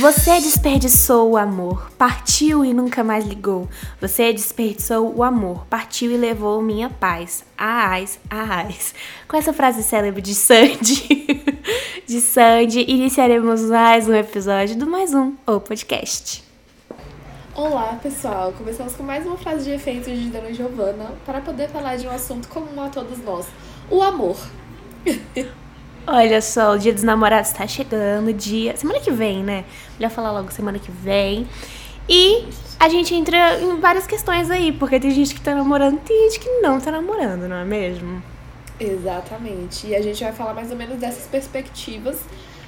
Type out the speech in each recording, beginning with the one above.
Você desperdiçou o amor, partiu e nunca mais ligou. Você desperdiçou o amor, partiu e levou minha paz. Ais, ais. Com essa frase célebre de Sandy, de Sandy, iniciaremos mais um episódio do Mais Um, o podcast. Olá, pessoal! Começamos com mais uma frase de efeito de Dona Giovana para poder falar de um assunto comum a todos nós: o amor. Olha só, o dia dos namorados tá chegando, dia. Semana que vem, né? Melhor falar logo semana que vem. E a gente entra em várias questões aí, porque tem gente que tá namorando e tem gente que não tá namorando, não é mesmo? Exatamente. E a gente vai falar mais ou menos dessas perspectivas,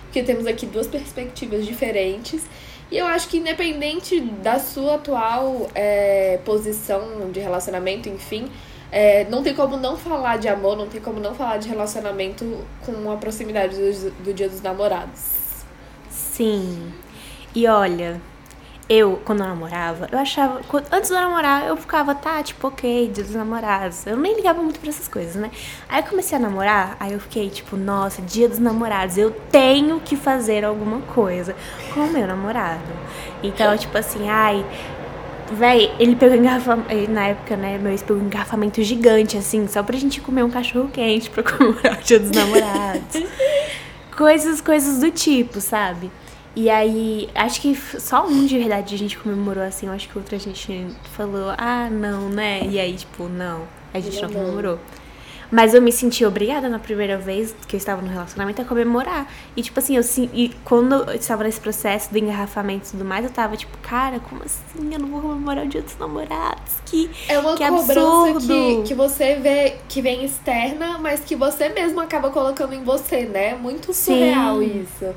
porque temos aqui duas perspectivas diferentes. E eu acho que independente da sua atual é, posição de relacionamento, enfim, é, não tem como não falar de amor, não tem como não falar de relacionamento com a proximidade do, do Dia dos Namorados. Sim. E olha, eu, quando eu namorava, eu achava. Antes de eu namorar, eu ficava, tá, tipo, ok, dia dos namorados. Eu nem ligava muito pra essas coisas, né? Aí eu comecei a namorar, aí eu fiquei, tipo, nossa, dia dos namorados, eu tenho que fazer alguma coisa com o meu namorado. Então, tipo assim, ai, Véi, ele pegou engarrafamento. Na época, né, meu ex pegou um engarrafamento gigante, assim, só pra gente comer um cachorro quente pra comemorar o dia dos namorados. coisas, coisas do tipo, sabe? E aí, acho que só um de verdade a gente comemorou assim, eu acho que outra a gente falou, ah, não, né? E aí, tipo, não, a gente não, não comemorou. Mas eu me senti obrigada na primeira vez que eu estava no relacionamento a comemorar. E, tipo assim, eu e quando eu estava nesse processo do engarrafamento e tudo mais, eu tava tipo, cara, como assim? Eu não vou comemorar o dia dos namorados? Que, é uma que cobrança. Que, que você vê que vem externa, mas que você mesmo acaba colocando em você, né? Muito surreal Sim. isso.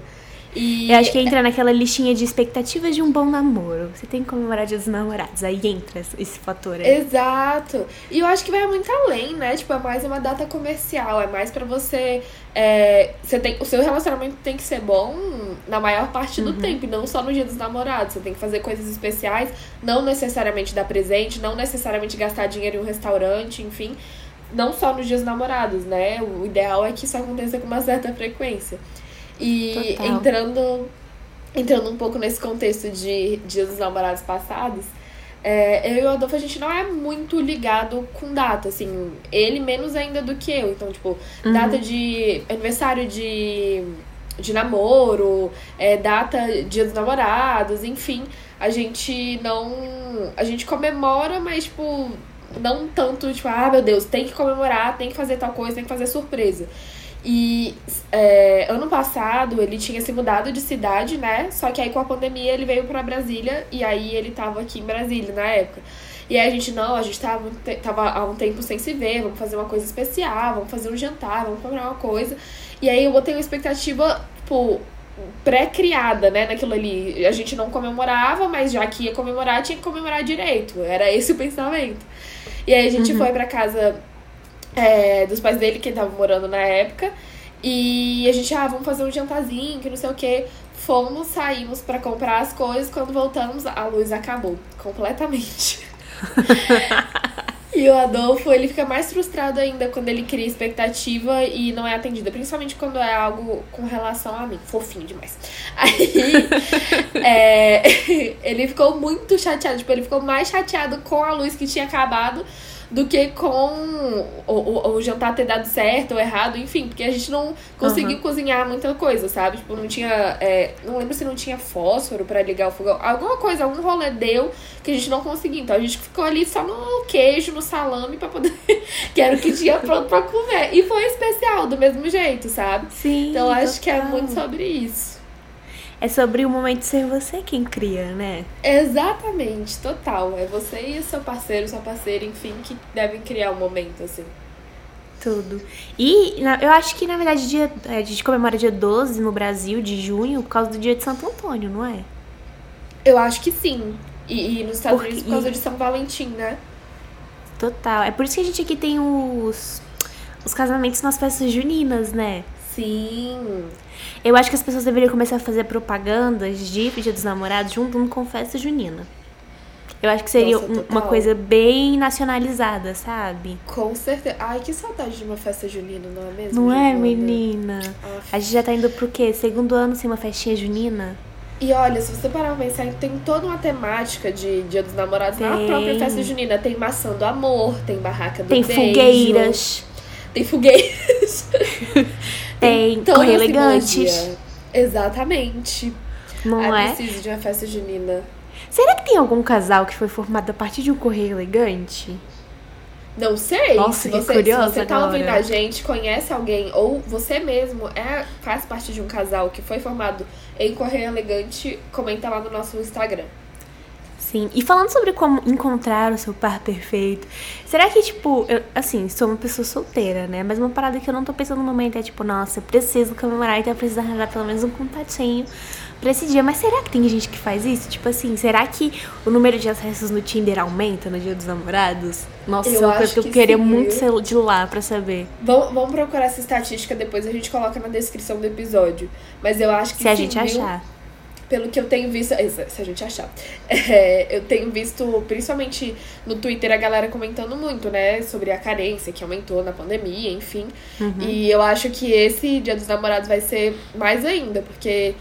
E... Eu acho que entra naquela listinha de expectativas de um bom namoro. Você tem que comemorar dia dos namorados. Aí entra esse fator aí. Exato. E eu acho que vai muito além, né? Tipo, é mais uma data comercial. É mais para você. É, você tem, o seu relacionamento tem que ser bom na maior parte do uhum. tempo, não só no dia dos namorados. Você tem que fazer coisas especiais, não necessariamente dar presente, não necessariamente gastar dinheiro em um restaurante, enfim. Não só nos dias namorados, né? O ideal é que isso aconteça com uma certa frequência. E Total. entrando entrando um pouco nesse contexto de Dias dos Namorados passados, é, eu e o Adolfo, a gente não é muito ligado com data, assim, ele menos ainda do que eu. Então, tipo, uhum. data de aniversário de, de namoro, é, data Dia dos Namorados, enfim, a gente não. A gente comemora, mas, tipo, não tanto, tipo, ah, meu Deus, tem que comemorar, tem que fazer tal coisa, tem que fazer surpresa. E é, ano passado ele tinha se mudado de cidade, né? Só que aí com a pandemia ele veio para Brasília e aí ele tava aqui em Brasília na época. E aí a gente, não, a gente tava, tava há um tempo sem se ver, vamos fazer uma coisa especial, vamos fazer um jantar, vamos comprar uma coisa. E aí eu botei uma expectativa, tipo, pré-criada, né, naquilo ali. A gente não comemorava, mas já que ia comemorar, tinha que comemorar direito. Era esse o pensamento. E aí a gente uhum. foi para casa é, dos pais dele, que ele tava morando na época. E a gente, ah, vamos fazer um jantarzinho, que não sei o que. Fomos, saímos para comprar as coisas. Quando voltamos, a luz acabou completamente. e o Adolfo, ele fica mais frustrado ainda quando ele cria expectativa e não é atendida. Principalmente quando é algo com relação a mim. Fofinho demais. Aí, é, ele ficou muito chateado. Tipo, ele ficou mais chateado com a luz que tinha acabado do que com o, o, jantar ter dado certo ou errado, enfim, porque a gente não conseguiu uhum. cozinhar muita coisa, sabe? Tipo, não tinha. É, não lembro se não tinha fósforo para ligar o fogão. Alguma coisa, algum rolê deu que a gente não conseguiu. Então a gente ficou ali só no queijo, no salame para poder. que era o que tinha pronto pra comer. E foi especial, do mesmo jeito, sabe? Sim. Então acho que é muito sobre isso. É sobre o momento de ser você quem cria, né? Exatamente, total. É você e o seu parceiro, sua parceira, enfim, que devem criar o um momento, assim. Tudo. E eu acho que, na verdade, dia, a gente comemora dia 12 no Brasil, de junho, por causa do dia de Santo Antônio, não é? Eu acho que sim. E, e nos Estados Porque, Unidos por causa de São Valentim, né? Total. É por isso que a gente aqui tem os, os casamentos nas festas juninas, né? Sim. Eu acho que as pessoas deveriam começar a fazer propagandas de Dia dos Namorados junto com festa junina. Eu acho que seria Nossa, uma coisa bem nacionalizada, sabe? Com certeza. Ai, que saudade de uma festa junina, não é mesmo? Não é, menina? A gente já tá indo pro quê? Segundo ano sem uma festinha junina? E olha, se você parar pra pensar, tem toda uma temática de Dia dos Namorados na Tem. própria festa junina. Tem maçã do amor, tem barraca do Tem beijo, fogueiras, Tem fogueiras. tem a elegantes. simbologia. Exatamente. Não Ai, é? preciso de uma festa junina. Será que tem algum casal que foi formado a partir de um correio elegante? Não sei. Nossa, se que você, curiosa se você tá agora. ouvindo a gente, conhece alguém, ou você mesmo é, faz parte de um casal que foi formado em Correio Elegante, comenta lá no nosso Instagram. Sim. E falando sobre como encontrar o seu par perfeito, será que, tipo, eu, assim, sou uma pessoa solteira, né? Mas uma parada que eu não tô pensando no momento é, tipo, nossa, eu preciso comemorar, então eu preciso arranjar pelo menos um contatinho pra esse dia. Mas será que tem gente que faz isso? Tipo assim, será que o número de acessos no Tinder aumenta no dia dos namorados? Nossa, Eu é uma acho coisa que eu que queria sim, muito ser de lá pra saber. Vamos, vamos procurar essa estatística, depois a gente coloca na descrição do episódio. Mas eu acho que Se a sim, gente viu? achar. Pelo que eu tenho visto. é, Se a gente achar. É, eu tenho visto, principalmente no Twitter, a galera comentando muito, né? Sobre a carência que aumentou na pandemia, enfim. Uhum. E eu acho que esse Dia dos Namorados vai ser mais ainda, porque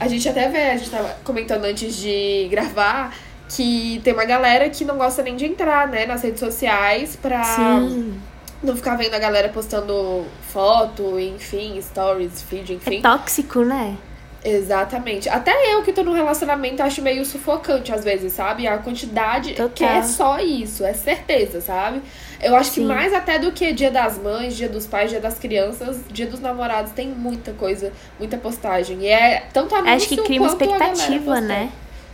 a gente até vê, a gente tava comentando antes de gravar. Que tem uma galera que não gosta nem de entrar, né, nas redes sociais pra Sim. não ficar vendo a galera postando foto, enfim, stories, feed, É enfim. tóxico, né? Exatamente. Até eu que tô num relacionamento acho meio sufocante às vezes, sabe? A quantidade Total. que é só isso, é certeza, sabe? Eu acho que Sim. mais até do que Dia das Mães, Dia dos Pais, Dia das Crianças, Dia dos Namorados tem muita coisa, muita postagem. E é tanto anúncio Acho que cria uma a expectativa, né?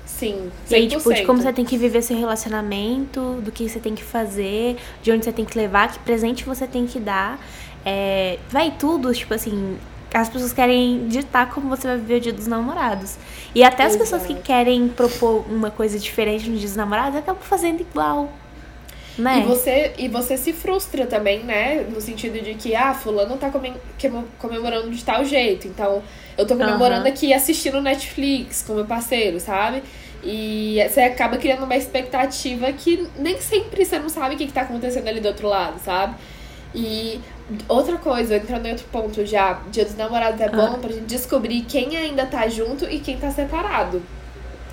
Sim, 100%. E aí, tipo, de como você tem que viver seu relacionamento, do que você tem que fazer, de onde você tem que levar, que presente você tem que dar. É, vai tudo, tipo assim, as pessoas querem ditar como você vai viver o dia dos namorados. E até as pessoas que querem propor uma coisa diferente no dia dos namorados acabam fazendo igual. Né? E você, e você se frustra também, né? No sentido de que, ah, fulano tá comemorando de tal jeito. Então, eu tô comemorando Aham. aqui assistindo Netflix com meu parceiro, sabe? E você acaba criando uma expectativa que nem sempre você não sabe o que, que tá acontecendo ali do outro lado, sabe? E outra coisa, entrando em outro ponto já, Dia dos Namorados é bom pra gente descobrir quem ainda tá junto e quem tá separado.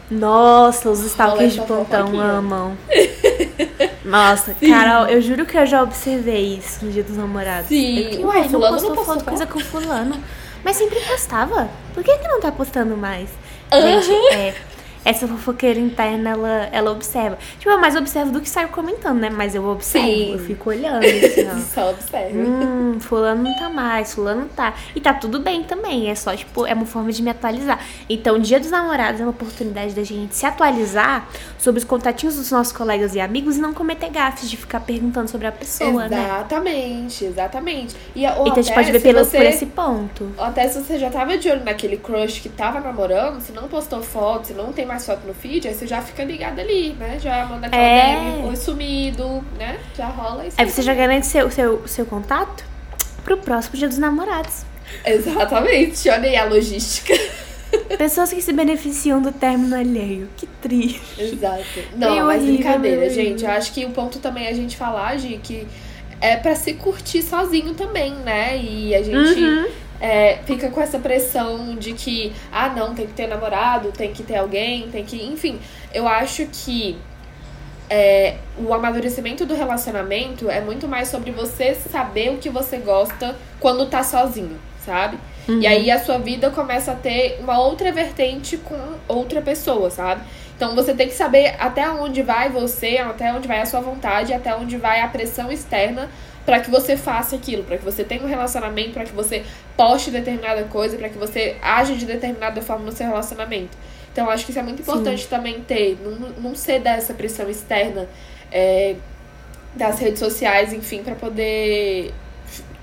Nossa, os stalkers de plantão amam. Nossa, Carol, eu juro que eu já observei isso no dia dos namorados. Sim. Eu uai, não postou não foto, coisa com fulano. Mas sempre postava. Por que que não tá postando mais? Aham. Gente, é, essa fofoqueira interna, ela, ela observa. Tipo, eu mais observo do que saio comentando, né? Mas eu observo, Sim. eu fico olhando, assim, ó. Só observa. Hum, fulano não tá mais, fulano tá. E tá tudo bem também, é só, tipo, é uma forma de me atualizar. Então, Dia dos Namorados é uma oportunidade da gente se atualizar sobre os contatinhos dos nossos colegas e amigos e não cometer gafes de ficar perguntando sobre a pessoa, né? Exatamente, exatamente. E, ou Então, a gente até pode ver pelo, você- por esse ponto. Até se você já tava de olho naquele crush que tava namorando, se não postou foto, se não tem mais foto no feed, aí você já fica ligado ali, né? Já manda aquela É. DM, oi sumido, né? Já rola isso. Aí você já garante seu, seu, seu contato pro próximo Dia dos Namorados. Exatamente, olha aí a logística. Pessoas que se beneficiam do término alheio. Que triste. Exato. Não, Meio mas horrível, brincadeira, gente. Eu acho que o ponto também é a gente falar, Gi, que é pra se curtir sozinho também, né? E a gente Uhum. É, fica com essa pressão de que, ah, não, tem que ter namorado, tem que ter alguém, tem que. Enfim, eu acho que é, o amadurecimento do relacionamento é muito mais sobre você saber o que você gosta quando tá sozinho, sabe? E aí a sua vida começa a ter uma outra vertente com outra pessoa, sabe? Então você tem que saber até onde vai você, até onde vai a sua vontade, até onde vai a pressão externa para que você faça aquilo, para que você tenha um relacionamento, para que você poste determinada coisa, para que você age de determinada forma no seu relacionamento. Então eu acho que isso é muito importante também ter, não, não ceder essa pressão externa é, das redes sociais, enfim, para poder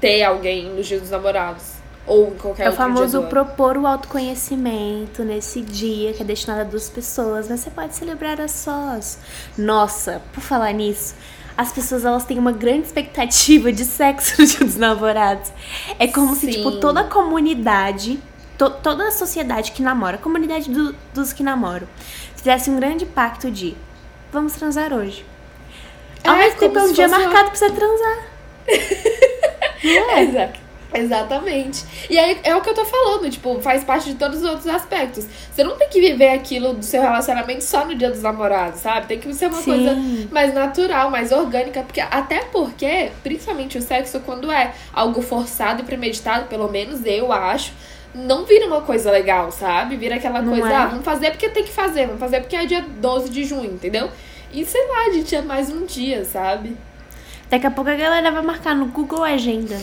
ter alguém nos dias dos namorados. Ou em qualquer É o famoso propor o autoconhecimento nesse dia que é destinado a duas pessoas, mas você pode celebrar a sós. Nossa, por falar nisso, as pessoas elas têm uma grande expectativa de sexo no dia dos namorados. É como se, Sim. tipo, toda a comunidade, to- toda a sociedade que namora, a comunidade do- dos que namoram, fizesse um grande pacto de vamos transar hoje. Ao É, mesmo tempo é um se dia fosse marcado pra você transar. Não é? Exato. Exatamente. E aí é o que eu tô falando, tipo, faz parte de todos os outros aspectos. Você não tem que viver aquilo do seu relacionamento só no dia dos namorados, sabe? Tem que ser uma Sim. coisa mais natural, mais orgânica, porque até porque, principalmente o sexo, quando é algo forçado e premeditado, pelo menos eu acho, não vira uma coisa legal, sabe? Vira aquela Não coisa, é? ah, vamos fazer porque tem que fazer, vamos fazer porque é dia 12 de junho, entendeu? E sei lá, a gente é mais um dia, sabe? Daqui a pouco a galera vai marcar no Google Agenda.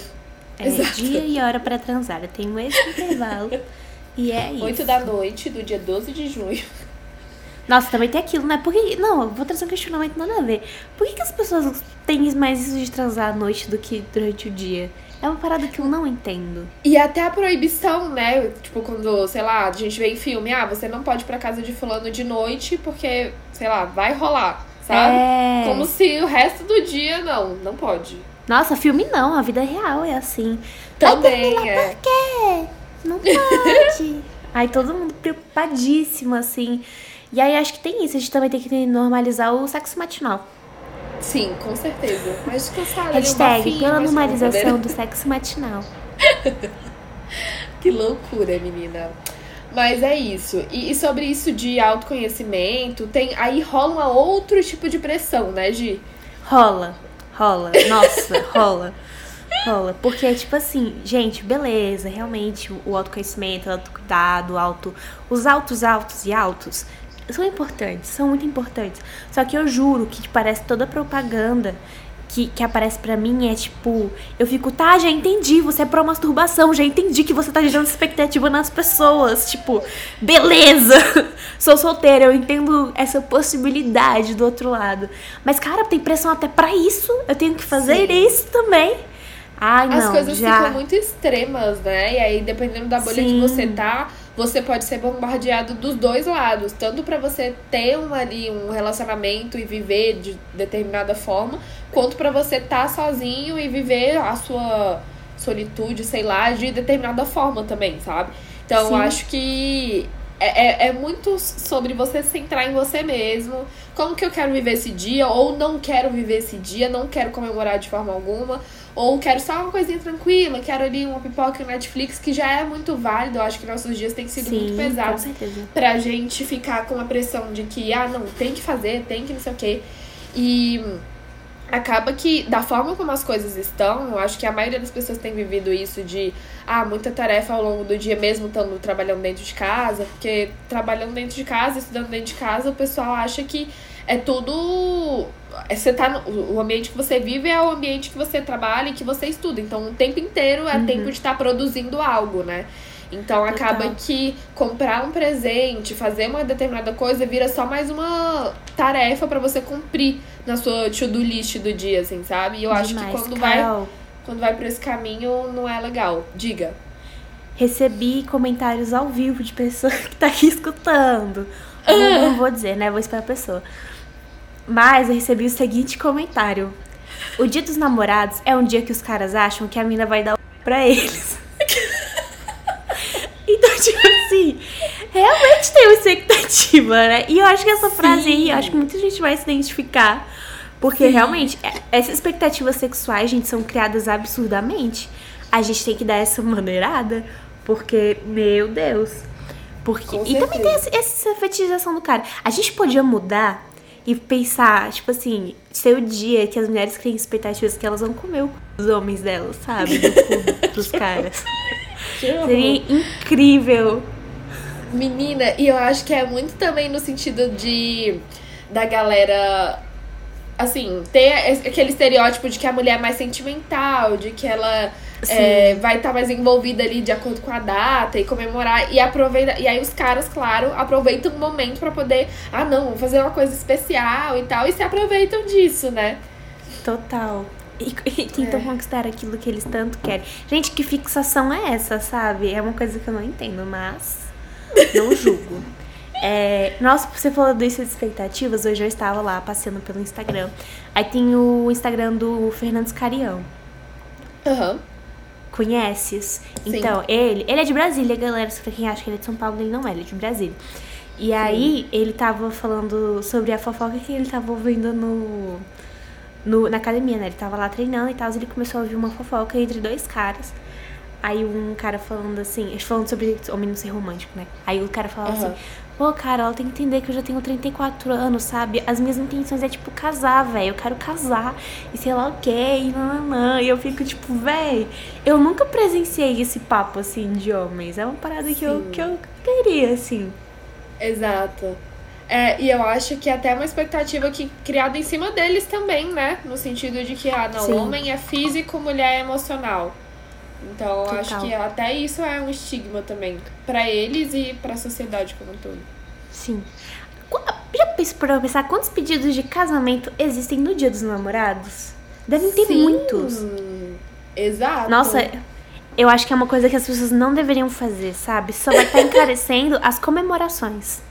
É Exato. dia e hora pra transar. Eu tenho esse intervalo. e é isso. 8 da noite do dia 12 de junho. Nossa, também tem aquilo, né? Por que... Não, vou trazer um questionamento nada a ver. Por que, que as pessoas têm mais isso de transar à noite do que durante o dia? É uma parada que eu não entendo. E até a proibição, né? Tipo, quando, sei lá, a gente vê em filme, ah, você não pode ir pra casa de fulano de noite porque, sei lá, vai rolar, sabe? É. Como se o resto do dia, não, não pode. Nossa, filme não, a vida real é assim. Também é. Por quê? Não pode. Aí todo mundo preocupadíssimo, assim. E aí acho que tem isso, a gente também tem que normalizar o sexo matinal. Sim, com certeza. Mas um Hashtag bafinho, pela normalização do sexo matinal. Que loucura, menina. Mas é isso. E, e sobre isso de autoconhecimento, tem aí rola um outro tipo de pressão, né, Gi? Rola, rola. Nossa, rola. Rola. Porque, tipo assim, gente, beleza, realmente, o autoconhecimento, o autocuidado, o auto, os altos, altos e altos são importantes, são muito importantes. Só que eu juro que parece toda propaganda que, que aparece pra mim é tipo, eu fico, tá, já entendi, você é pró-masturbação, já entendi que você tá gerando expectativa nas pessoas. Tipo, beleza, sou solteira, eu entendo essa possibilidade do outro lado. Mas, cara, tem pressão até pra isso, eu tenho que fazer Sim. isso também. Ai, As não, coisas já. ficam muito extremas, né? E aí, dependendo da bolha que Sim. você tá, você pode ser bombardeado dos dois lados. Tanto pra você ter um, ali um relacionamento e viver de determinada forma, quanto pra você estar sozinho e viver a sua solitude, sei lá, de determinada forma também, sabe? Então, eu Sim. acho que é, é, é muito sobre você centrar em você mesmo. Como que eu quero viver esse dia? Ou não quero viver esse dia, não quero comemorar de forma alguma. Ou quero só uma coisinha tranquila, quero ali uma pipoca no Netflix, que já é muito válido. Eu acho que nossos dias têm sido muito Sim, com pesados certeza. pra gente ficar com a pressão de que, ah, não, tem que fazer, tem que não sei o quê. E acaba que, da forma como as coisas estão, eu acho que a maioria das pessoas tem vivido isso de, ah, muita tarefa ao longo do dia, mesmo estando trabalhando dentro de casa, porque trabalhando dentro de casa, estudando dentro de casa, o pessoal acha que é tudo. É, Você tá no, o ambiente que você vive é o ambiente que você trabalha e que você estuda. Então, o tempo inteiro é tempo de estar produzindo algo, né? Então acaba Total. que comprar um presente, fazer uma determinada coisa vira só mais uma tarefa pra você cumprir na sua to-do list do dia, assim, sabe? E eu acho Demais. que quando vai, quando vai por esse caminho não é legal. Diga. recebi comentários ao vivo de pessoa que tá aqui escutando. Não, não vou dizer, né? Vou esperar a pessoa. Mas eu recebi o seguinte comentário. O dia dos namorados é um dia que os caras acham que a mina vai dar o pra eles. então, tipo assim, realmente tem uma expectativa, né? E eu acho que essa frase aí, eu acho que muita gente vai se identificar. Porque realmente, é- essas expectativas sexuais, gente, são criadas absurdamente. A gente tem que dar essa maneirada, porque, meu Deus. Porque, e também tem essa, essa fetichização do cara. A gente podia mudar e pensar, tipo assim, ser o dia que as mulheres criam expectativas que elas vão comer o cu dos homens delas, sabe? Do cu dos caras. Seria incrível. Menina, e eu acho que é muito também no sentido de da galera assim, ter aquele estereótipo de que a mulher é mais sentimental, de que ela é, vai estar mais envolvida ali de acordo com a data e comemorar e aproveita e aí os caras, claro, aproveitam o momento pra poder, ah, não, vou fazer uma coisa especial e tal, e se aproveitam disso, né? Total. E, e tentam É. conquistar aquilo que eles tanto querem. Gente, que fixação é essa, sabe? É uma coisa que eu não entendo, mas não julgo. É, nossa, você falou disso de expectativas, hoje eu estava lá passeando pelo Instagram. Aí tem o Instagram do Fernandes Carião. Aham. Conheces? Sim. Então, ele, ele é de Brasília, galera. Pra quem acha que ele é de São Paulo, ele não é, ele é de Brasília. E aí, ele tava falando sobre a fofoca que ele tava ouvindo no, no, na academia, né? Ele tava lá treinando e tal, ele começou a ouvir uma fofoca entre dois caras. Aí um cara falando assim, falando sobre homem não ser romântico, né? Aí o cara falava Aham. assim, pô, cara, ela tem que entender que eu já tenho 34 anos, sabe? As minhas intenções é tipo casar, velho. Eu quero casar e sei lá o que, e nananã. E eu fico tipo, velho, eu nunca presenciei esse papo assim de homens. É uma parada que eu, que eu queria, assim. Exato. É, e eu acho que é até uma expectativa que criada em cima deles também, né? No sentido de que, ah, não, Sim. homem é físico, mulher é emocional. Então, eu acho Total. que até isso é um estigma também. Pra eles e pra sociedade como um todo. Sim. Já pensou pensar quantos pedidos de casamento existem no dia dos namorados? Devem ter Sim, muitos. Exato. Nossa, eu acho que é uma coisa que as pessoas não deveriam fazer, sabe? Só vai estar encarecendo as comemorações.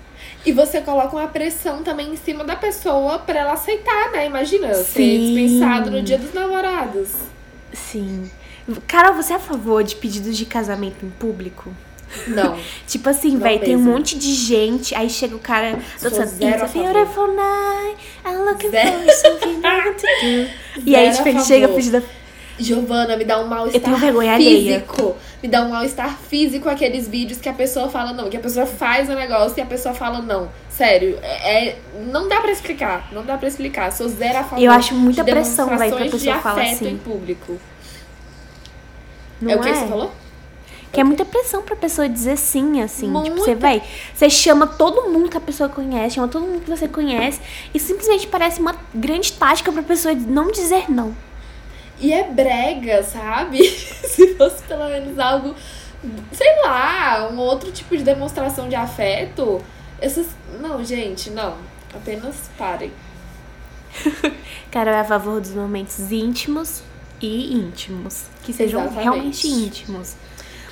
E você coloca uma pressão também em cima da pessoa pra ela aceitar, né? Imagina, ser Sim. dispensado no dia dos namorados. Sim. Carol, você é a favor de pedidos de casamento em público? Não. Tipo assim, véi, tem um monte de gente, aí chega o cara dançando beautiful night, I'm looking Zero. for something to do. E aí, tipo, ele chega pedindo Giovana, me dá um mal-estar vergonha alheia. físico. Me dá um mal-estar físico aqueles vídeos que a pessoa fala não, que a pessoa faz o negócio e a pessoa fala não. Sério, é, é- não dá pra explicar, não dá pra explicar. Sou zero a favor Eu acho muita de pressão, véi, pra pessoa falar assim. em público. Não é o que é? você falou? Que é muita pressão pra pessoa dizer sim, assim. Tipo, Muita. você vai, você chama todo mundo que a pessoa conhece, chama todo mundo que você conhece, e simplesmente parece uma grande tática pra pessoa não dizer não. E é brega, sabe? Se fosse pelo menos algo, sei lá, um outro tipo de demonstração de afeto. Essas. Não, gente, não. Apenas parem. Cara, é a favor dos momentos íntimos e íntimos. Que sejam Exatamente. realmente íntimos.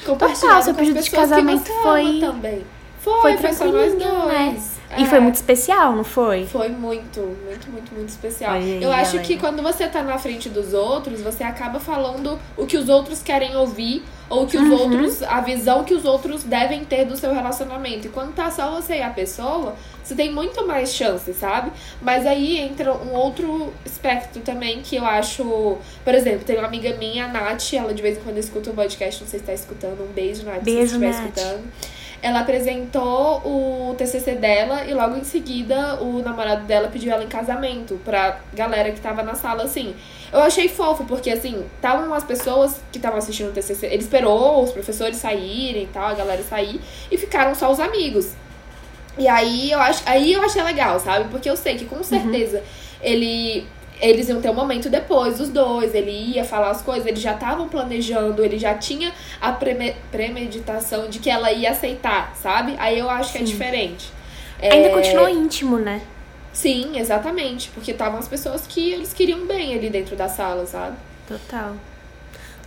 Compartilhar seu com as pedido de casamento foi- também. Foi, foi foi, só nós tranquilinho, né? dois. E É. foi muito especial, não foi? Foi muito, muito, muito, muito especial. Aí, Eu acho galera. que quando você tá na frente dos outros, você acaba falando o que os outros querem ouvir ou que os Uhum. outros, a visão que os outros devem ter do seu relacionamento. E quando tá só você e a pessoa, você tem muito mais chance, sabe? Mas aí entra um outro aspecto também que eu acho. Por exemplo, tem uma amiga minha, a Nath, ela de vez em quando escuta o podcast, não sei se tá escutando. Um beijo, Nath, se Beijo, você estiver Nath. escutando. Ela apresentou o TCC dela e logo em seguida o namorado dela pediu ela em casamento pra galera que tava na sala, assim. Eu achei fofo, porque assim, estavam as pessoas que estavam assistindo o TCC, ele esperou os professores saírem e tal, a galera sair, e ficaram só os amigos. E aí eu acho, aí eu achei legal, sabe? Porque eu sei que com certeza ele eles iam ter um momento depois, os dois, ele ia falar as coisas, eles já estavam planejando, ele já tinha a preme- premeditação de que ela ia aceitar, sabe? Aí eu acho que é Sim. diferente. Ainda É, continua íntimo, né? Sim, exatamente. Porque estavam as pessoas que eles queriam bem ali dentro da sala, sabe? Total.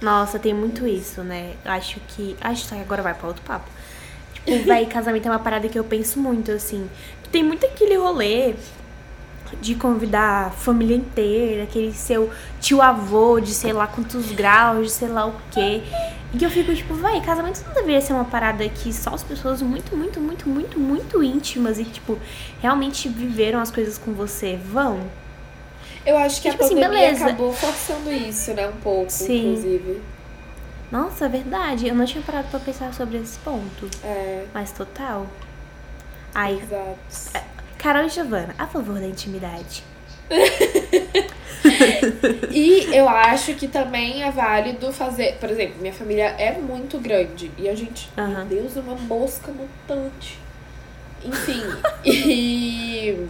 Nossa, tem muito isso, né? Acho que. Acho que agora vai pra outro papo. Tipo, véi, casamento é uma parada que eu penso muito, assim. Tem muito aquele rolê de convidar a família inteira, aquele seu tio-avô de sei lá quantos graus, de sei lá o quê. E eu fico tipo, vai, casamento não deveria ser uma parada que só as pessoas muito, muito, muito, muito, muito íntimas e que, tipo, realmente viveram as coisas com você vão. Eu acho que Tipo a assim, pandemia beleza. acabou forçando isso, né? Um pouco, Sim. inclusive. Nossa, é verdade. Eu não tinha parado pra pensar sobre esse ponto. É, Mas total. Ai, exato. Carol e Giovana, a favor da intimidade. E eu acho que também é válido fazer. Por exemplo, minha família é muito grande. E a gente, Aham. meu Deus, uma mosca mutante. Enfim. e.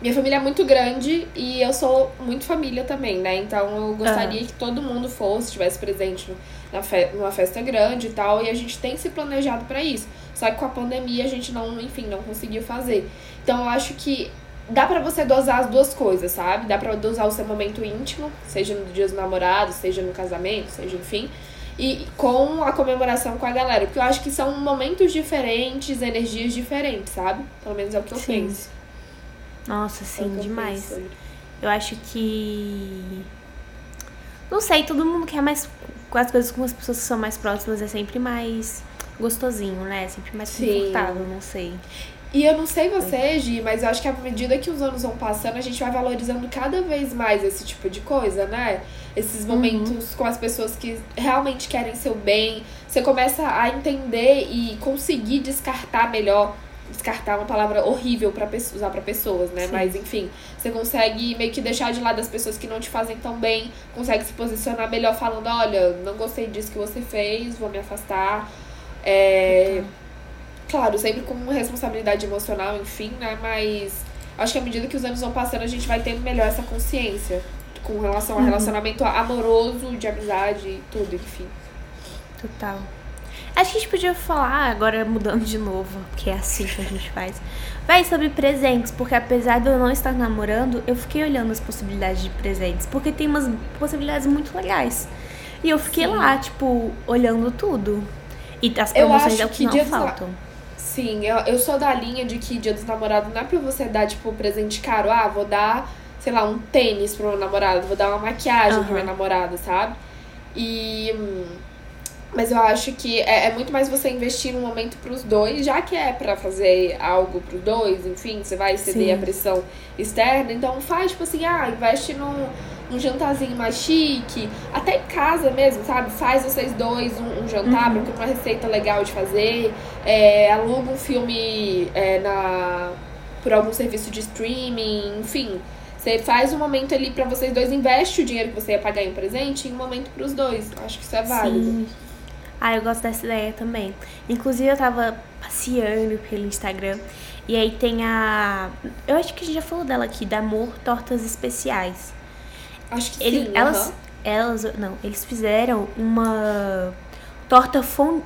Minha família é muito grande e eu sou muito família também, né? Então eu gostaria que todo mundo fosse, estivesse presente na fe numa festa grande e tal. E a gente tem se planejado pra isso. Só que com a pandemia a gente não, enfim, não conseguiu fazer. Então eu acho que dá pra você dosar as duas coisas, sabe? Dá pra dosar o seu momento íntimo, seja no dia dos namorados, seja no casamento, seja enfim. E com a comemoração com a galera. Porque eu acho que são momentos diferentes, energias diferentes, sabe? Pelo menos é o que eu Sim. penso. Nossa, É sim, eu demais. sobre. Eu acho que. Não sei, todo mundo quer mais. Com as coisas com as pessoas que são mais próximas é sempre mais gostosinho, né? Sempre mais Sim. confortável, não sei. E eu não sei você, Gi, mas eu acho que à medida que os anos vão passando, a gente vai valorizando cada vez mais esse tipo de coisa, né? Esses momentos uhum. com as pessoas que realmente querem seu bem. Você começa a entender e conseguir descartar melhor descartar uma palavra horrível para usar para pessoas, né? Sim. Mas enfim, você consegue meio que deixar de lado as pessoas que não te fazem tão bem, consegue se posicionar melhor falando, olha, não gostei disso que você fez, vou me afastar. É, claro, sempre com responsabilidade emocional, enfim, né? Mas acho que à medida que os anos vão passando, a gente vai tendo melhor essa consciência com relação ao uhum. relacionamento amoroso, de amizade e tudo, enfim. Total. Acho que a gente podia falar, agora mudando de novo, que é assim que a gente faz. Vai sobre presentes, porque apesar de eu não estar namorando, eu fiquei olhando as possibilidades de presentes, porque tem umas possibilidades muito legais. E eu fiquei Sim. lá, tipo, olhando tudo. E as promoções é o que, não faltam. Sim, eu, eu sou da linha de que dia dos namorados não é pra você dar, tipo, presente caro. Ah, vou dar, sei lá, um tênis pro meu namorado, vou dar uma maquiagem uhum. pro meu namorado, sabe? E. Mas eu acho que é, é muito mais você investir um momento pros dois, já que é para fazer algo pros dois, enfim, você vai ceder Sim. a pressão externa, então faz, tipo assim, ah, investe num, num jantarzinho mais chique, até em casa mesmo, sabe? Faz vocês dois um, um jantar, uhum. procura uma receita legal de fazer, é, aluga um filme é, na, por algum serviço de streaming, enfim. Você faz um momento ali para vocês dois, investe o dinheiro que você ia pagar em presente em um momento pros dois. Acho que isso é válido. Sim. Ah, eu gosto dessa ideia também. Inclusive, eu tava passeando pelo Instagram e aí tem a. Eu acho que a gente já falou dela aqui, da Amor Tortas Especiais. Acho que Ele, sim. Elas, elas. Não, eles fizeram uma torta fond,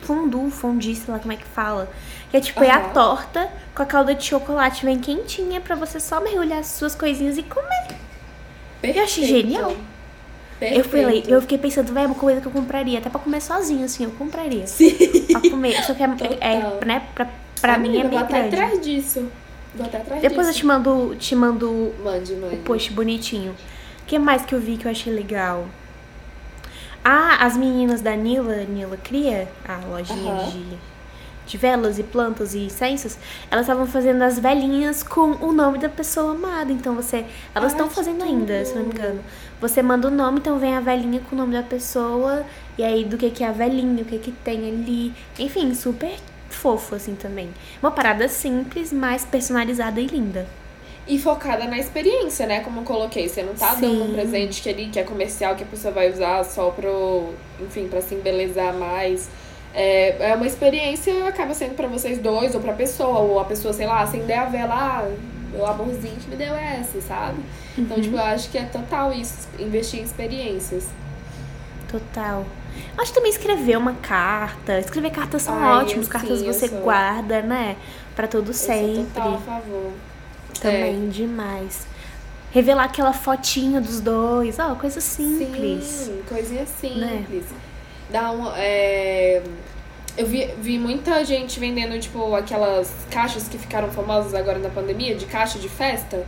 fondue, fondue, sei lá como é que fala. Que é tipo, uhum. é a torta com a calda de chocolate, vem quentinha pra você só mergulhar as suas coisinhas e comer. Perfeito. Eu achei genial. Perfeito. Eu falei, eu fiquei pensando, vai, é uma coisa que eu compraria, até pra comer sozinho, assim, eu compraria. Sim. Pra comer. Só que é, é né, pra, pra mim é bem vou grande. atrás disso. Vou até atrás Depois disso. eu te mando, te mando mande, mande. o post bonitinho. O que mais que eu vi que eu achei legal? Ah, as meninas da Nila, Nila Cria, a lojinha uhum. de de velas e plantas e incensos, elas estavam fazendo as velinhas com o nome da pessoa amada. Então você. Elas estão fazendo ainda, se não me engano. Você manda o nome, então vem a velinha com o nome da pessoa, e aí do que, que é a velinha, o que, que tem ali. Enfim, super fofo, assim também. Uma parada simples, mas personalizada e linda. E focada na experiência, né? Como eu coloquei. Você não tá Sim. dando um presente que ali, que é comercial, que a pessoa vai usar só pro. Enfim, pra se embelezar mais. É, é uma experiência, acaba sendo para vocês dois, ou pra pessoa, ou a pessoa, sei lá, acender a vela, ah, meu amorzinho que me deu essa, sabe? Então, uhum. tipo, eu acho que é total isso, investir em experiências. Total. Acho também escrever uma carta. Escrever cartas são Ai, ótimas, cartas sim, você guarda, né? Pra todo eu sempre. Sou total a favor. Também, é. demais. Revelar aquela fotinha dos dois, ó, coisa simples. Sim, coisinha simples. Né? dá uma. É... Eu vi, vi muita gente vendendo, tipo, aquelas caixas que ficaram famosas agora na pandemia, de caixa de festa,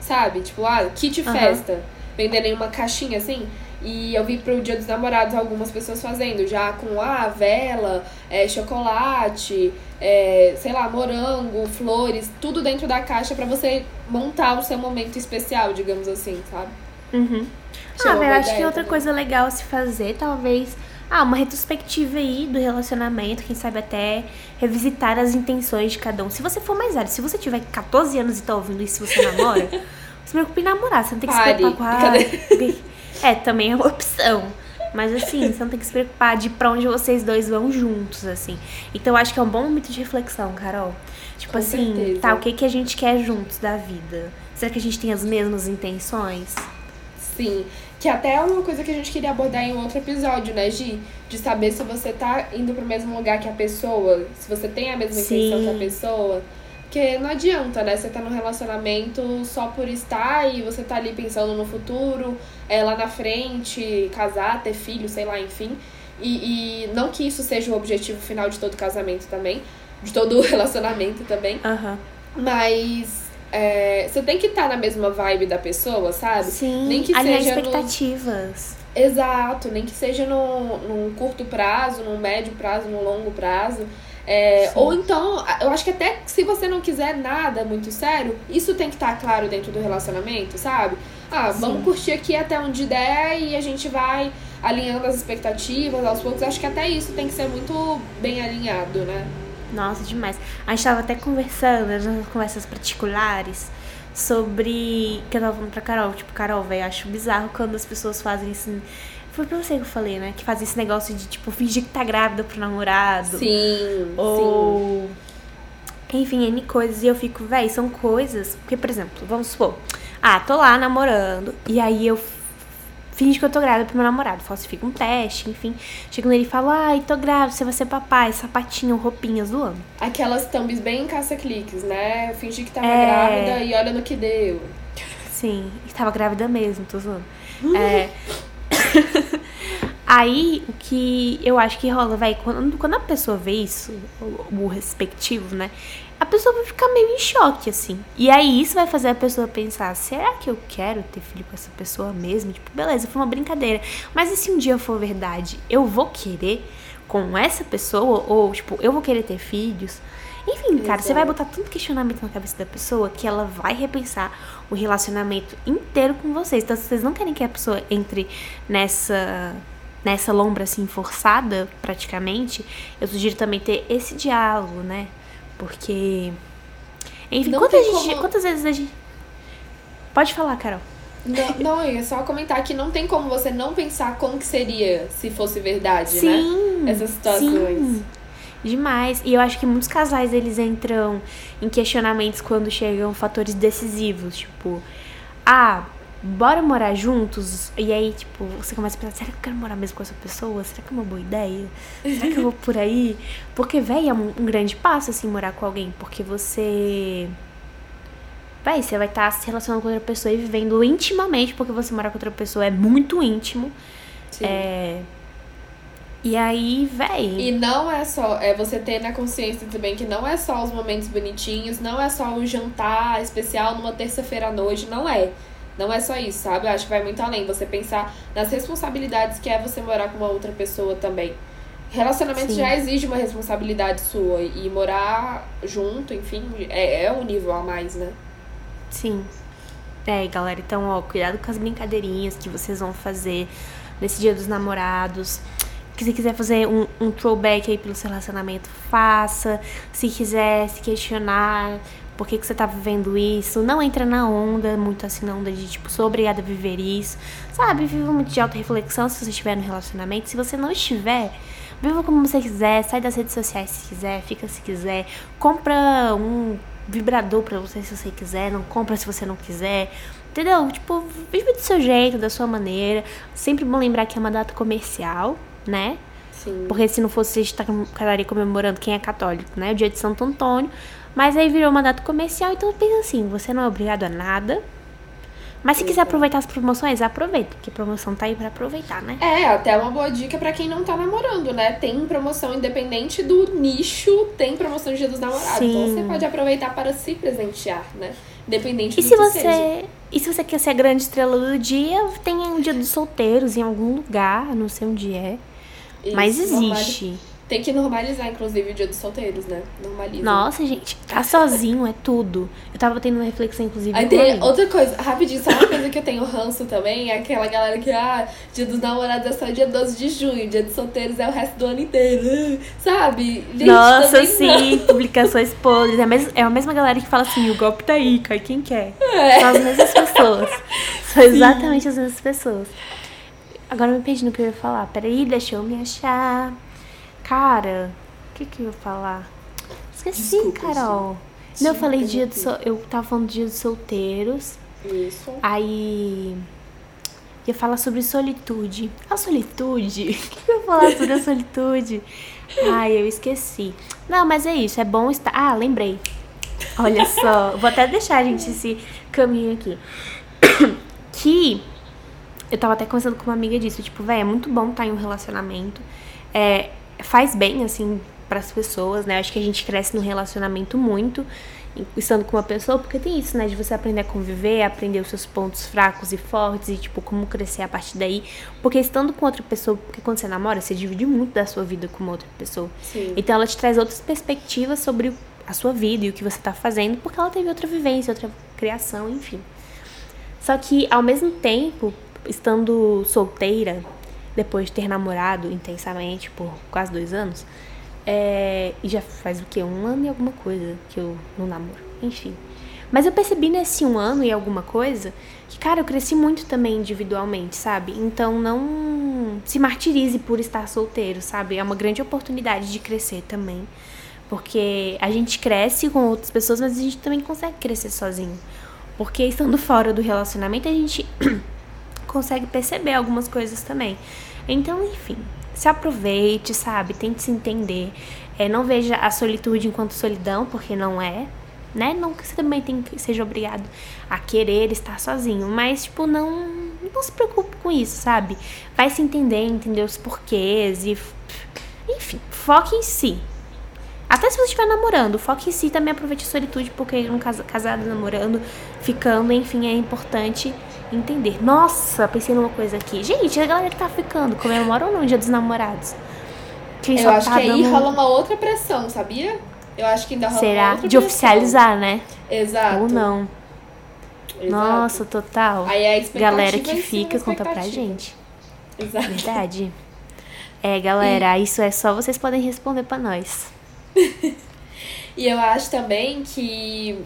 sabe? Tipo, ah, kit uhum. festa. Vendendo em uma caixinha assim. E eu vi pro Dia dos Namorados algumas pessoas fazendo, já com ah, vela, é, chocolate, é, sei lá, morango, flores, tudo dentro da caixa para você montar o seu momento especial, digamos assim, sabe? Uhum. Ah, eu acho que outra também. coisa legal a se fazer, talvez ah, uma retrospectiva aí do relacionamento, quem sabe até revisitar as intenções de cada um. Se você for mais velho, se você tiver 14 anos e tá ouvindo isso, você namora, se preocupe em namorar, você não tem que Pare. se preocupar com a... É, também é uma opção. Mas assim, você não tem que se preocupar de pra onde vocês dois vão juntos, assim. Então eu acho que é um bom momento de reflexão, Carol. Tipo com assim, certeza. tá, o que, que a gente quer juntos da vida? Será que a gente tem as mesmas intenções? Sim. Que até é uma coisa que a gente queria abordar em um outro episódio, né, Gi? De saber se você tá indo pro mesmo lugar que a pessoa, se você tem a mesma Sim. intenção que a pessoa. Porque não adianta, né? Você tá num relacionamento só por estar e você tá ali pensando no futuro, é, lá na frente, casar, ter filho, sei lá, enfim. E, e não que isso seja o objetivo final de todo casamento também, de todo relacionamento também. Uhum. Mas é, você tem que estar tá na mesma vibe da pessoa, sabe? Sim, Nem que seja expectativas. No... Exato, nem que seja no, num curto prazo, num médio prazo, num longo prazo. É, ou então, eu acho que até se você não quiser nada muito sério, isso tem que estar claro dentro do relacionamento, sabe? Ah, Sim. vamos curtir aqui até onde der e a gente vai alinhando as expectativas aos poucos. Acho que até isso tem que ser muito bem alinhado, né? Nossa, demais. A gente tava até conversando, nas conversas particulares, sobre. Que eu tava falando pra Carol, tipo, Carol, velho, acho bizarro quando as pessoas fazem assim. Foi pra você que eu falei, né? Que fazem esse negócio de, tipo, fingir que tá grávida pro namorado. Sim. Ou. Sim. Enfim, N coisas. E eu fico, véi, são coisas. Porque, por exemplo, vamos supor. Ah, tô lá namorando. E aí eu finge que eu tô grávida pro meu namorado. Falsifica um teste, enfim. Chego nele e falo, ai, tô grávida, você vai ser papai, sapatinho, roupinha, zoando. Aquelas thumbs bem caça-cliques, né? Eu fingi que tava é... grávida e olha no que deu. Sim, estava grávida mesmo, tô zoando. é... Aí, o que eu acho que rola, vai, quando, quando a pessoa vê isso, o, o respectivo, né? a pessoa vai ficar meio em choque, assim. E aí isso vai fazer a pessoa pensar: será que eu quero ter filho com essa pessoa mesmo? Tipo, beleza, foi uma brincadeira. Mas e se um dia for verdade, eu vou querer com essa pessoa? Ou, tipo, eu vou querer ter filhos? Enfim, cara, Exato. você vai botar tanto questionamento na cabeça da pessoa que ela vai repensar o relacionamento inteiro com vocês. Então, se vocês não querem que a pessoa entre nessa nessa lombra assim forçada, praticamente, eu sugiro também ter esse diálogo, né? Porque. Enfim, quantas, gente, como... quantas vezes a gente. Pode falar, Carol. Não, não, é só comentar que não tem como você não pensar como que seria se fosse verdade, sim, né? Essas situações. Sim. Demais. E eu acho que muitos casais eles entram em questionamentos quando chegam fatores decisivos, tipo, ah, bora morar juntos? E aí, tipo, você começa a pensar, será que eu quero morar mesmo com essa pessoa? Será que é uma boa ideia? Será que eu vou por aí? Porque, véi, é um, um, grande passo, assim, morar com alguém. Porque você... Véi, você vai estar tá se relacionando com outra pessoa e vivendo intimamente, porque você morar com outra pessoa é muito íntimo. Sim. É... E aí, véi. E não é só. É você ter na consciência também que não é só os momentos bonitinhos, não é só o jantar especial numa terça-feira à noite, não é. Não é só isso, sabe? Eu acho que vai muito além. Você pensar nas responsabilidades que é você morar com uma outra pessoa também. Relacionamento Sim. já exige uma responsabilidade sua. E morar junto, enfim, é, é um nível a mais, né? Sim. É, galera, então, ó, cuidado com as brincadeirinhas que vocês vão fazer nesse dia dos namorados. Que se quiser fazer um, um throwback aí pelo seu relacionamento, faça. Se quiser se questionar por que, que você tá vivendo isso, não entra na onda, muito assim na onda de tipo, sou obrigada a viver isso, sabe? Viva muito de auto-reflexão se você estiver no relacionamento. Se você não estiver, viva como você quiser, sai das redes sociais se quiser, fica se quiser, compra um vibrador pra você se você quiser, não compra se você não quiser. Entendeu? Tipo, vive do seu jeito, da sua maneira. Sempre bom lembrar que é uma data comercial, né? Sim. Porque se não fosse, a gente estaria comemorando quem é católico, né? O dia de Santo Antônio. Mas aí virou mandato comercial, então pensa assim, você não é obrigado a nada. Mas se quiser aproveitar as promoções, aproveita, porque promoção tá aí para aproveitar, né? É, até uma boa dica para quem não tá namorando, né? Tem promoção independente do nicho, tem promoção de Dia dos Namorados. Sim. Então você pode aproveitar para se presentear, né? Independente e do se que você seja. E se você quer ser a grande estrela do dia, tem um dia dos solteiros em algum lugar, não sei onde é. Isso, mas existe. Tem que normalizar, inclusive, o dia dos solteiros, né? Normaliza. Nossa, gente, tá sozinho é tudo. Eu tava tendo uma reflexão, inclusive. Aí tem outra coisa, rapidinho, só uma coisa que eu tenho ranço também, é aquela galera que, ah, dia dos namorados é só dia 12 de junho, dia dos solteiros é o resto do ano inteiro. Sabe? Gente, Nossa, sim, não. publicações podres. É a, mesma, é a mesma galera que fala assim, o golpe tá aí, cai quem quer. É. São as mesmas pessoas. São exatamente sim. as mesmas pessoas. Agora me perdi no que eu ia falar. Peraí, deixa eu me achar. Cara, o que que eu ia falar? Esqueci, Desculpa, Carol. Sim. Não, eu falei dia sol... Eu tava falando dia dos solteiros. Isso. Aí. Ia falar sobre solitude. A solitude? O que eu ia falar sobre a solitude? Ai, eu esqueci. Não, mas é isso. É bom estar. Ah, lembrei. Olha só. Vou até deixar a gente esse caminho aqui. Que eu tava até conversando com uma amiga disso. Tipo, velho, é muito bom estar em um relacionamento. É, faz bem, assim, para as pessoas, né? Acho que a gente cresce no relacionamento muito. estando com uma pessoa, porque tem isso, né? De você aprender a conviver, aprender os seus pontos fracos e fortes e, tipo, como crescer a partir daí. Porque estando com outra pessoa, porque quando você namora, você divide muito da sua vida com outra pessoa. Sim. Então ela te traz outras perspectivas sobre a sua vida e o que você tá fazendo, porque ela teve outra vivência, outra criação, enfim. Só que, ao mesmo tempo, estando solteira, depois de ter namorado intensamente por quase dois anos, é, e já faz o quê? Um ano e alguma coisa que eu não namoro. Enfim. Mas eu percebi nesse um ano e alguma coisa que, cara, eu cresci muito também individualmente, sabe? Então não se martirize por estar solteiro, sabe? É uma grande oportunidade de crescer também. Porque a gente cresce com outras pessoas, mas a gente também consegue crescer sozinho. Porque estando fora do relacionamento, a gente consegue perceber algumas coisas também. Então, enfim, se aproveite, sabe? Tente se entender. É, não veja a solitude enquanto solidão, porque não é. Né? Não que você também tem seja obrigado a querer estar sozinho, mas tipo, não, não se preocupe com isso, sabe? Vai se entender, entender os porquês e enfim, foque em si. Até se você estiver namorando, foque em si também aproveite a solitude, porque um casado, namorando, ficando, enfim, é importante entender. Nossa, pensei numa coisa aqui. Gente, a galera que tá ficando, comemora ou não o dia dos namorados? Que Eu acho tá que aí rola uma outra pressão, sabia? Eu acho que ainda rola Será? uma outra De oficializar, né? Exato. Ou não. Exato. Nossa, total. Aí a Galera que fica, conta pra gente. Exato. Verdade. É, galera, e... isso é só vocês podem responder pra nós. e eu acho também que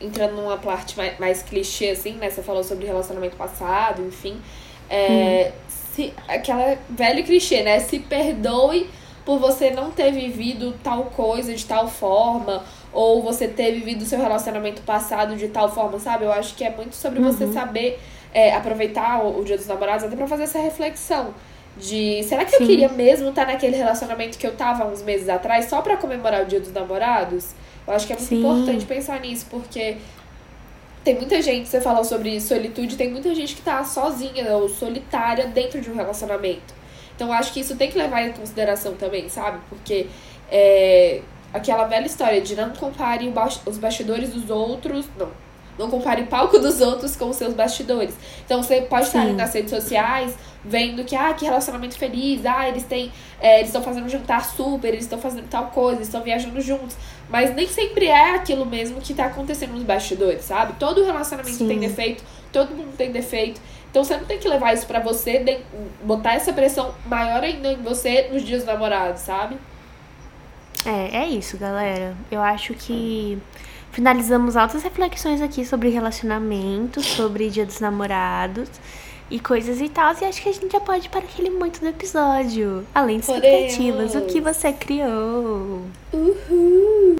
entrando numa parte mais, mais clichê, assim, né? Você falou sobre relacionamento passado, enfim. É, hum. se, aquela velho clichê, né? Se perdoe por você não ter vivido tal coisa de tal forma, ou você ter vivido o seu relacionamento passado de tal forma, sabe? Eu acho que é muito sobre uhum. você saber é, aproveitar o, o, Dia dos Namorados até pra fazer essa reflexão. De será que Sim. eu queria mesmo estar naquele relacionamento que eu tava uns meses atrás só para comemorar o Dia dos Namorados? Eu acho que é muito Sim. importante pensar nisso, porque tem muita gente, você falou sobre solitude, tem muita gente que tá sozinha ou solitária dentro de um relacionamento. Então eu acho que isso tem que levar em consideração também, sabe? Porque é aquela velha história de não compare os bastidores dos outros. Não. Não compare o palco dos outros com os seus bastidores. Então você pode Sim. estar nas redes sociais vendo que, ah, que relacionamento feliz, ah, eles têm. É, eles estão fazendo um jantar super, eles estão fazendo tal coisa, eles estão viajando juntos. Mas nem sempre é aquilo mesmo que tá acontecendo nos bastidores, sabe? Todo relacionamento Sim. tem defeito, todo mundo tem defeito. Então você não tem que levar isso para você, de, botar essa pressão maior ainda em você nos dias namorados, sabe? É, é isso, galera. Eu acho que finalizamos altas reflexões aqui sobre relacionamento, sobre dia dos namorados e coisas e tal. E acho que a gente já pode ir para aquele muito do episódio. Além de expectativas, o que você criou? Uhul!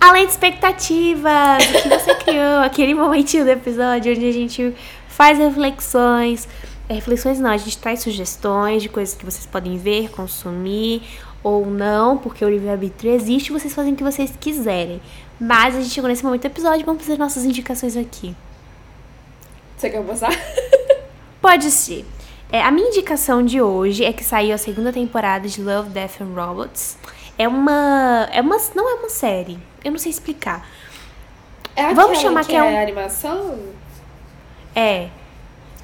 Além de expectativas, o que você criou? Aquele momentinho do episódio onde a gente faz reflexões. É, reflexões não, a gente traz sugestões de coisas que vocês podem ver, consumir ou não, porque o livre-arbítrio existe, vocês fazem o que vocês quiserem. Mas a gente chegou nesse momento do episódio, vamos fazer nossas indicações aqui. Você quer começar? Pode ser. É, a minha indicação de hoje é que saiu a segunda temporada de Love, Death and Robots. É uma. É uma. Não é uma série. Eu não sei explicar. É Vamos chamar que, que é, é um... animação? É.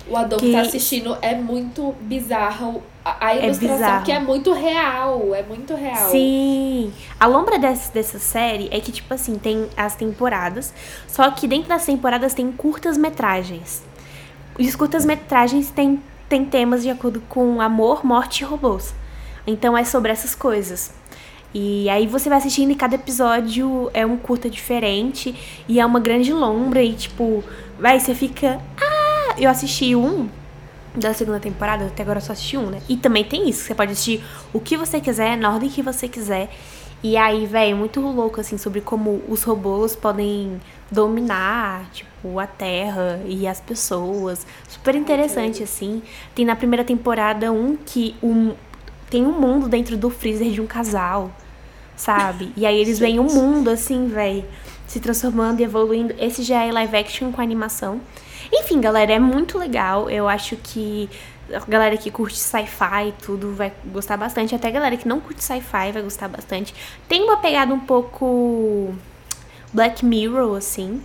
O Adolfo que... tá assistindo, é muito bizarro. A é ilustração é que é muito real, é muito real. Sim. A lombra dessa, dessa série é que, tipo assim, tem as temporadas, só que dentro das temporadas tem curtas metragens. E os curtas metragens têm, têm temas de acordo com amor, morte e robôs. Então é sobre essas coisas. E aí você vai assistindo e cada episódio é um curta diferente e é uma grande lombra e tipo, vai, você fica, ah, eu assisti um da segunda temporada, até agora eu só assisti um, né? E também tem isso, você pode assistir o que você quiser, na ordem que você quiser. E aí, velho, muito louco, assim, sobre como os robôs podem dominar, tipo, a Terra e as pessoas. Super interessante, assim. Tem na primeira temporada um que um, tem um mundo dentro do freezer de um casal, sabe? E aí eles veem um mundo, assim, velho, se transformando e evoluindo. Esse já é live action com animação. Enfim, galera, é muito legal. Eu acho que a galera que curte sci-fi e tudo vai gostar bastante. Até a galera que não curte sci-fi vai gostar bastante. Tem uma pegada um pouco Black Mirror, assim.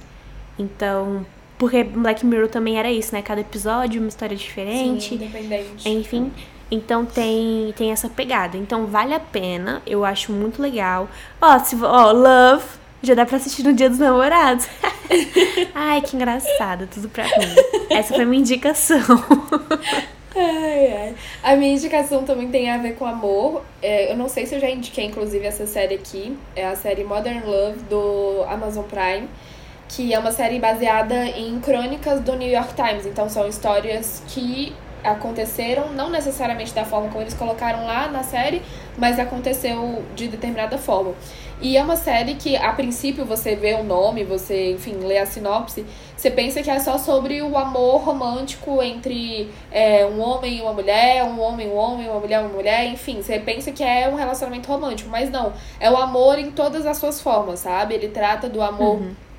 Então, porque Black Mirror também era isso, né? Cada episódio, uma história diferente. Sim, independente. Enfim. Então tem, tem essa pegada. Então vale a pena. Eu acho muito legal. Ó, se, ó Love. Já dá pra assistir no Dia dos Namorados. Ai, que engraçado. Tudo pra mim. Essa foi minha indicação. Ai, ai. A minha indicação também tem a ver com amor. É, eu não sei se eu já indiquei, inclusive, essa série aqui. É a série Modern Love do Amazon Prime. Que é uma série baseada em crônicas do New York Times. Então são histórias que aconteceram, não necessariamente da forma como eles colocaram lá na série, mas aconteceu de determinada forma. E é uma série que, a princípio, você vê o nome, você, enfim, lê a sinopse, você pensa que é só sobre o amor romântico entre é, um homem e uma mulher, um homem e um homem, uma mulher e uma mulher, enfim, você pensa que é um relacionamento romântico, mas não. É o amor em todas as suas formas, sabe? Ele trata do amor. Uhum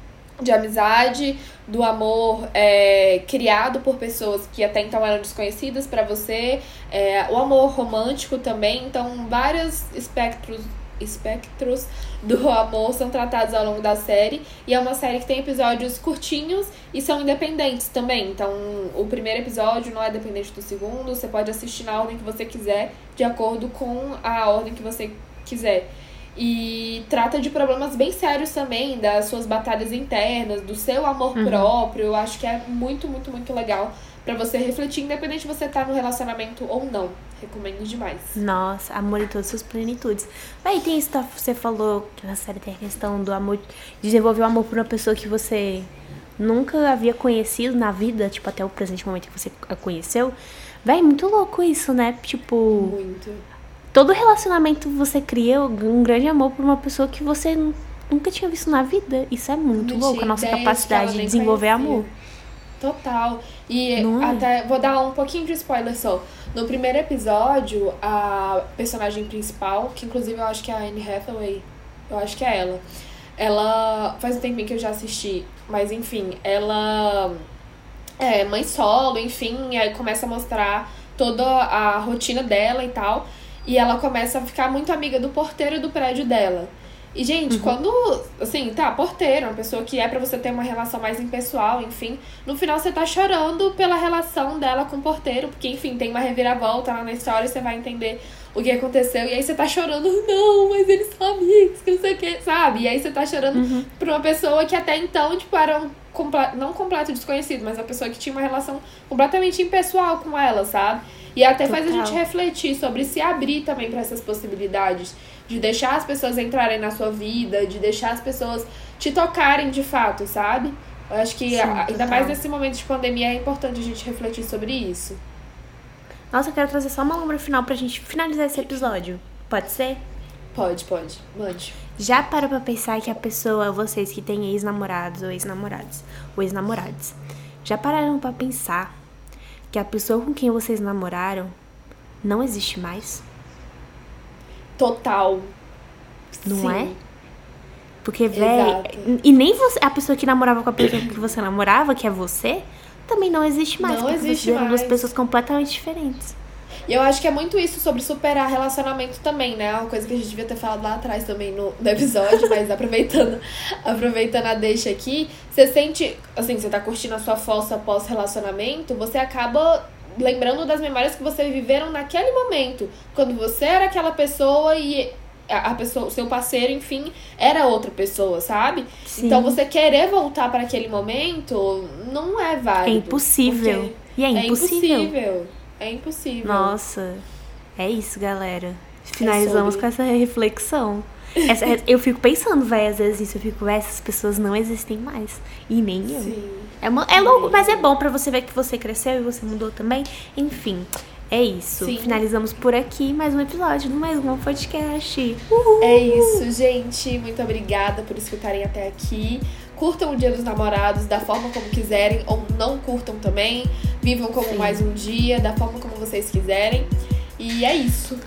de amizade, do amor é, criado por pessoas que até então eram desconhecidas para você, é, o amor romântico também, então vários espectros espectros do amor são tratados ao longo da série e é uma série que tem episódios curtinhos e são independentes também. Então, o primeiro episódio não é dependente do segundo, você pode assistir na ordem que você quiser, de acordo com a ordem que você quiser. E trata de problemas bem sérios também, das suas batalhas internas, do seu amor uhum. próprio. Eu acho que é muito, muito, muito legal para você refletir, independente de você estar tá no relacionamento ou não. Recomendo demais. Nossa, amor em todas suas plenitudes. Aí tem isso, você falou que na série tem a questão do amor, desenvolver o amor por uma pessoa que você nunca havia conhecido na vida, tipo, até o presente momento que você a conheceu. Véi, muito louco isso, né? Tipo. Muito todo relacionamento você cria um grande amor por uma pessoa que você nunca tinha visto na vida. Isso é muito não louco, a nossa capacidade de desenvolver conhecia. amor. Total. E é? até vou dar um pouquinho de spoiler só. No primeiro episódio, a personagem principal, que inclusive eu acho que é a Anne Hathaway, eu acho que é ela. Ela. Faz um tempinho que eu já assisti, mas enfim, ela é mãe solo, enfim, aí começa a mostrar toda a rotina dela e tal. E ela começa a ficar muito amiga do porteiro do prédio dela. E, gente, uhum. quando, assim, tá, porteiro, uma pessoa que é para você ter uma relação mais impessoal, enfim, no final você tá chorando pela relação dela com o porteiro, porque, enfim, tem uma reviravolta lá na história e você vai entender o que aconteceu. E aí você tá chorando, não, mas eles são amigos, que não sei o que, sabe? E aí você tá chorando uhum. por uma pessoa que até então, tipo, era um completo, não completo desconhecido, mas uma pessoa que tinha uma relação completamente impessoal com ela, sabe? E até Total. faz a gente refletir sobre se abrir também para essas possibilidades. De deixar as pessoas entrarem na sua vida, de deixar as pessoas te tocarem de fato, sabe? Eu acho que Sim, ainda mais nesse momento de pandemia é importante a gente refletir sobre isso. Nossa, eu quero trazer só uma lombra final pra gente finalizar esse episódio. Pode ser? Pode, pode. Mande. Já para pra pensar que a pessoa, vocês que têm ex-namorados ou ex-namoradas, ou ex-namorados, já pararam para pensar que a pessoa com quem vocês namoraram não existe mais? Total. Não Sim. é? Porque, velho. E nem você, a pessoa que namorava com a pessoa que você namorava, que é você, também não existe mais. Não existe mais. duas pessoas completamente diferentes. E eu acho que é muito isso sobre superar relacionamento também, né? Uma coisa que a gente devia ter falado lá atrás também no, no episódio, mas aproveitando, aproveitando a deixa aqui, você sente, assim, você tá curtindo a sua fossa pós-relacionamento, você acaba lembrando das memórias que você viveram naquele momento, quando você era aquela pessoa e a pessoa, o seu parceiro, enfim, era outra pessoa, sabe? Sim. Então você querer voltar para aquele momento não é válido. É impossível. E é impossível. É impossível. É impossível. Nossa, é isso, galera. Finalizamos é com essa reflexão. Essa, eu fico pensando, vai, às vezes isso, eu fico, véi, essas pessoas não existem mais. E nem eu. Sim. É, uma, é louco, mas é bom para você ver que você cresceu e você mudou também. Enfim, é isso. Sim. Finalizamos por aqui mais um episódio do Mais Um Podcast. Uhul. É isso, gente. Muito obrigada por escutarem até aqui. Curtam o Dia dos Namorados da forma como quiserem ou não curtam também. Vivam como Sim. mais um dia, da forma como vocês quiserem. E é isso.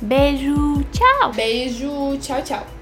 Beijo, tchau. Beijo, tchau, tchau.